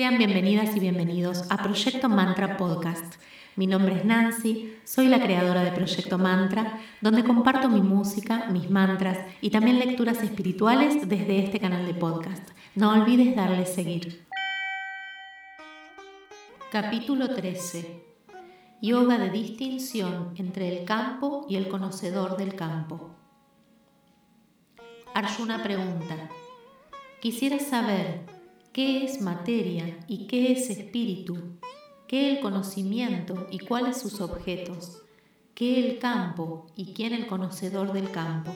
Sean bienvenidas y bienvenidos a Proyecto Mantra Podcast. Mi nombre es Nancy, soy la creadora de Proyecto Mantra, donde comparto mi música, mis mantras y también lecturas espirituales desde este canal de podcast. No olvides darle seguir. Capítulo 13. Yoga de distinción entre el campo y el conocedor del campo. Arjuna pregunta, quisiera saber qué es materia y qué es espíritu, qué el conocimiento y cuáles sus objetos, qué el campo y quién el conocedor del campo.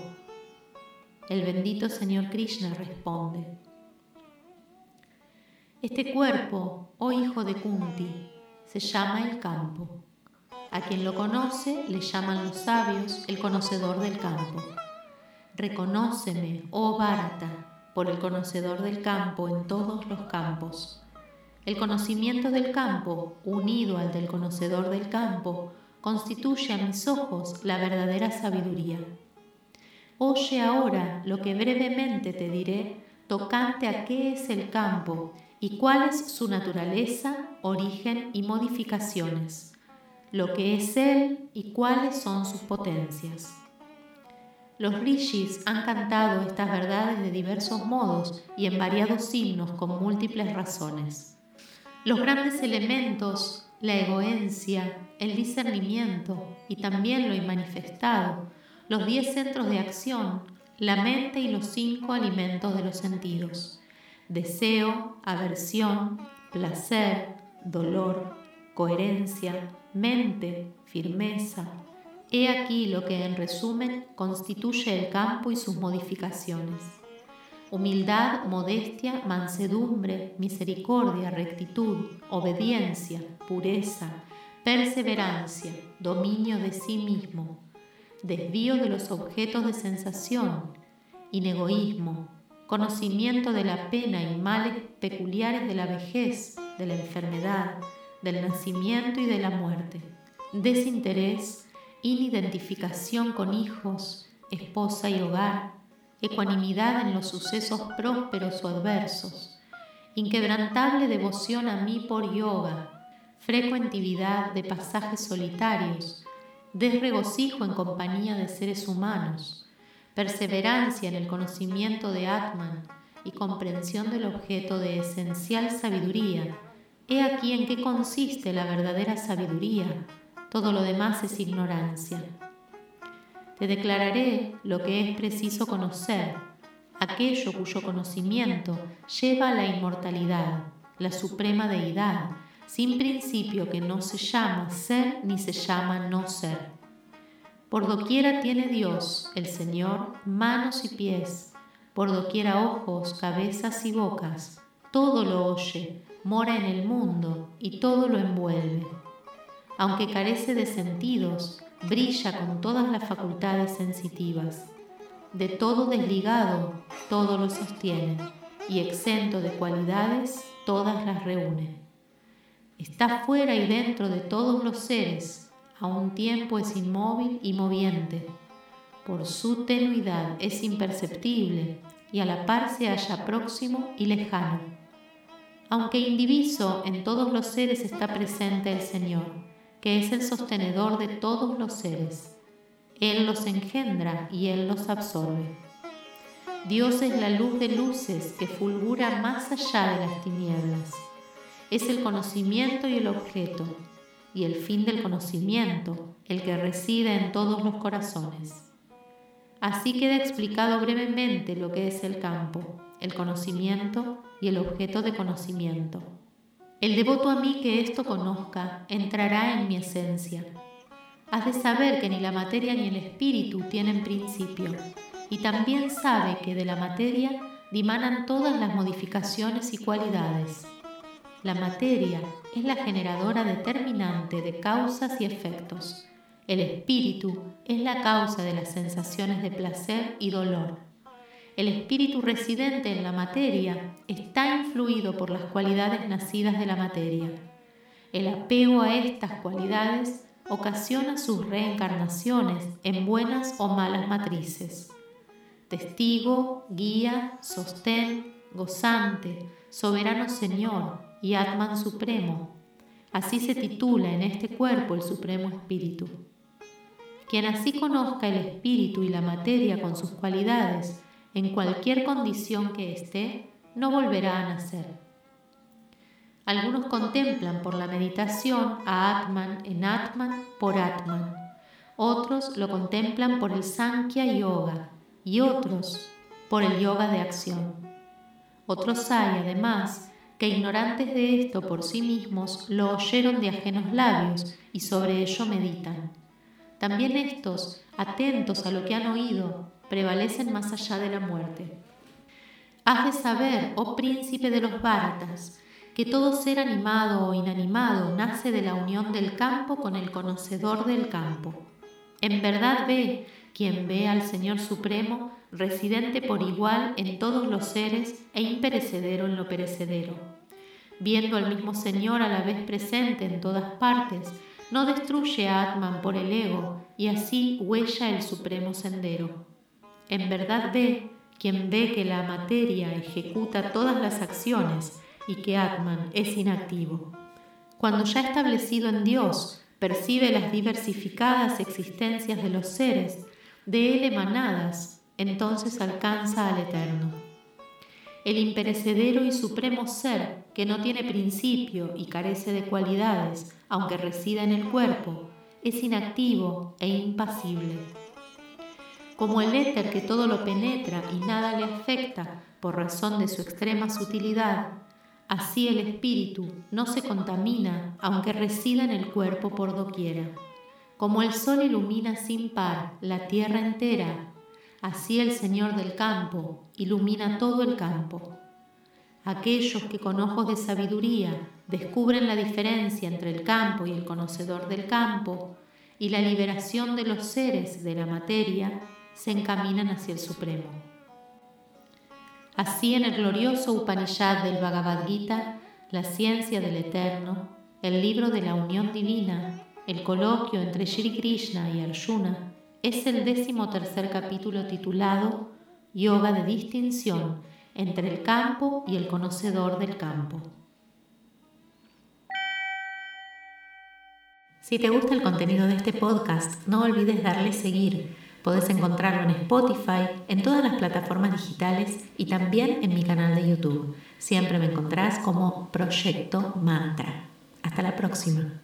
El bendito Señor Krishna responde, Este cuerpo, oh hijo de Kunti, se llama el campo. A quien lo conoce le llaman los sabios el conocedor del campo. Reconóceme, oh Bharata, por el conocedor del campo en todos los campos. El conocimiento del campo, unido al del conocedor del campo, constituye a mis ojos la verdadera sabiduría. Oye ahora lo que brevemente te diré tocante a qué es el campo y cuál es su naturaleza, origen y modificaciones, lo que es él y cuáles son sus potencias. Los rishis han cantado estas verdades de diversos modos y en variados signos con múltiples razones. Los grandes elementos, la egoencia, el discernimiento y también lo inmanifestado, los diez centros de acción, la mente y los cinco alimentos de los sentidos, deseo, aversión, placer, dolor, coherencia, mente, firmeza, He aquí lo que en resumen constituye el campo y sus modificaciones. Humildad, modestia, mansedumbre, misericordia, rectitud, obediencia, pureza, perseverancia, dominio de sí mismo, desvío de los objetos de sensación, inegoísmo, conocimiento de la pena y males peculiares de la vejez, de la enfermedad, del nacimiento y de la muerte, desinterés, inidentificación con hijos, esposa y hogar, ecuanimidad en los sucesos prósperos o adversos, inquebrantable devoción a mí por yoga, frecuentividad de pasajes solitarios, desregocijo en compañía de seres humanos, perseverancia en el conocimiento de Atman y comprensión del objeto de esencial sabiduría. He aquí en qué consiste la verdadera sabiduría todo lo demás es ignorancia. Te declararé lo que es preciso conocer, aquello cuyo conocimiento lleva a la inmortalidad, la suprema deidad, sin principio que no se llama ser ni se llama no ser. Por doquiera tiene Dios, el Señor, manos y pies, por doquiera ojos, cabezas y bocas, todo lo oye, mora en el mundo y todo lo envuelve aunque carece de sentidos, brilla con todas las facultades sensitivas. De todo desligado, todo lo sostiene, y exento de cualidades, todas las reúne. Está fuera y dentro de todos los seres, a un tiempo es inmóvil y moviente. Por su tenuidad es imperceptible y a la par se halla próximo y lejano. Aunque indiviso, en todos los seres está presente el Señor que es el sostenedor de todos los seres. Él los engendra y Él los absorbe. Dios es la luz de luces que fulgura más allá de las tinieblas. Es el conocimiento y el objeto, y el fin del conocimiento, el que reside en todos los corazones. Así queda explicado brevemente lo que es el campo, el conocimiento y el objeto de conocimiento. El devoto a mí que esto conozca entrará en mi esencia. Has de saber que ni la materia ni el espíritu tienen principio, y también sabe que de la materia dimanan todas las modificaciones y cualidades. La materia es la generadora determinante de causas y efectos. El espíritu es la causa de las sensaciones de placer y dolor el espíritu residente en la materia está influido por las cualidades nacidas de la materia. El apego a estas cualidades ocasiona sus reencarnaciones en buenas o malas matrices. Testigo, guía, sostén, gozante, soberano Señor y Atman Supremo. Así se titula en este cuerpo el Supremo Espíritu. Quien así conozca el espíritu y la materia con sus cualidades, en cualquier condición que esté, no volverá a nacer. Algunos contemplan por la meditación a Atman en Atman por Atman. Otros lo contemplan por el Sankhya Yoga y otros por el yoga de acción. Otros hay, además, que ignorantes de esto por sí mismos lo oyeron de ajenos labios y sobre ello meditan. También estos, atentos a lo que han oído, prevalecen más allá de la muerte. Has de saber, oh príncipe de los Bharatas, que todo ser animado o inanimado nace de la unión del campo con el conocedor del campo. En verdad ve, quien ve al Señor Supremo, residente por igual en todos los seres e imperecedero en lo perecedero. Viendo al mismo Señor a la vez presente en todas partes, no destruye a Atman por el ego y así huella el supremo sendero. En verdad ve quien ve que la materia ejecuta todas las acciones y que Atman es inactivo. Cuando ya establecido en Dios, percibe las diversificadas existencias de los seres, de él emanadas, entonces alcanza al Eterno. El imperecedero y supremo ser, que no tiene principio y carece de cualidades, aunque resida en el cuerpo, es inactivo e impasible. Como el éter que todo lo penetra y nada le afecta por razón de su extrema sutilidad, así el espíritu no se contamina aunque resida en el cuerpo por doquiera. Como el sol ilumina sin par la tierra entera, así el Señor del campo ilumina todo el campo. Aquellos que con ojos de sabiduría descubren la diferencia entre el campo y el conocedor del campo y la liberación de los seres de la materia, se encaminan hacia el Supremo. Así en el glorioso Upanishad del Bhagavad Gita, la ciencia del Eterno, el libro de la unión divina, el coloquio entre Shri Krishna y Arjuna, es el décimo tercer capítulo titulado Yoga de distinción entre el campo y el conocedor del campo. Si te gusta el contenido de este podcast, no olvides darle seguir. Podés encontrarlo en Spotify, en todas las plataformas digitales y también en mi canal de YouTube. Siempre me encontrás como Proyecto Mantra. Hasta la próxima.